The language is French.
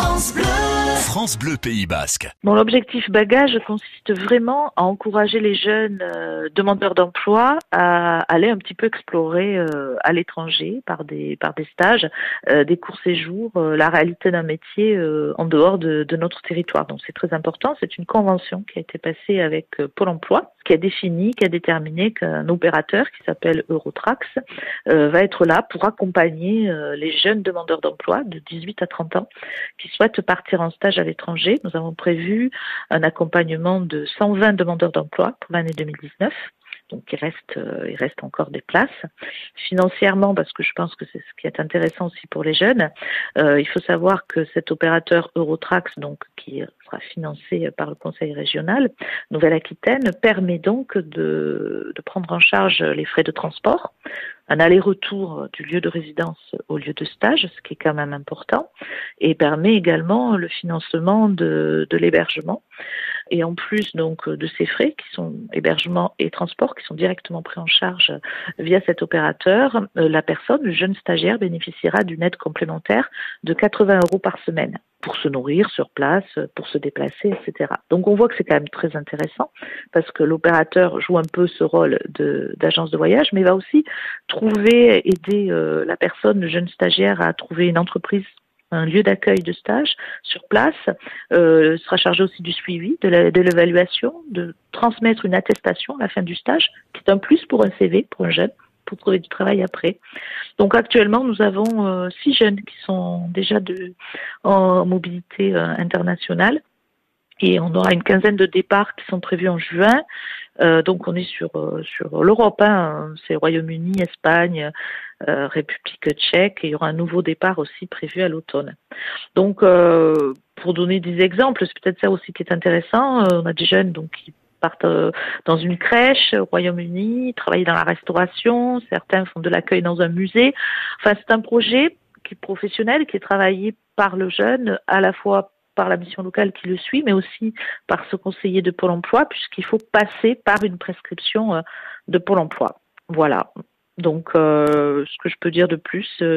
France Bleu. France Bleu Pays Basque. Bon, l'objectif bagage consiste vraiment à encourager les jeunes euh, demandeurs d'emploi à aller un petit peu explorer euh, à l'étranger par des par des stages, euh, des courts séjours, la réalité d'un métier en dehors de, de, notre territoire. Donc c'est très important. C'est une convention qui a été passée avec Pôle Emploi, qui a défini, qui a déterminé qu'un opérateur qui s'appelle Eurotrax va être là pour accompagner les jeunes demandeurs d'emploi de 18 à 30 ans qui souhaitent partir en stage à l'étranger. Nous avons prévu un accompagnement de 120 demandeurs d'emploi pour l'année 2019 donc il reste, euh, il reste encore des places. Financièrement, parce que je pense que c'est ce qui est intéressant aussi pour les jeunes, euh, il faut savoir que cet opérateur Eurotrax, donc qui sera financé par le Conseil régional Nouvelle-Aquitaine, permet donc de, de prendre en charge les frais de transport, un aller-retour du lieu de résidence au lieu de stage, ce qui est quand même important, et permet également le financement de, de l'hébergement. Et en plus donc de ces frais qui sont hébergement et transport qui sont directement pris en charge via cet opérateur, euh, la personne, le jeune stagiaire, bénéficiera d'une aide complémentaire de 80 euros par semaine pour se nourrir sur place, pour se déplacer, etc. Donc on voit que c'est quand même très intéressant parce que l'opérateur joue un peu ce rôle d'agence de, voyage, mais va aussi trouver, aider euh, la personne, le jeune stagiaire à trouver une entreprise un lieu d'accueil de stage sur place, euh, sera chargé aussi du suivi, de l'évaluation, de transmettre une attestation à la fin du stage, qui est un plus pour un CV, pour un jeune, pour trouver du travail après. Donc actuellement, nous avons euh, six jeunes qui sont déjà de, en mobilité euh, internationale et on aura une quinzaine de départs qui sont prévus en juin. Euh, donc on est sur sur l'Europe, hein. c'est Royaume-Uni, Espagne, euh, République tchèque, et il y aura un nouveau départ aussi prévu à l'automne. Donc euh, pour donner des exemples, c'est peut-être ça aussi qui est intéressant. on a des jeunes donc qui partent dans une crèche au Royaume-Uni, travaillent dans la restauration, certains font de l'accueil dans un musée. Enfin, c'est un projet qui est professionnel, qui est travaillé par le jeune, à la fois par la mission locale qui le suit, mais aussi par ce conseiller de Pôle emploi, puisqu'il faut passer par une prescription euh, de Pôle emploi. Voilà. Donc, euh, ce que je peux dire de plus, euh,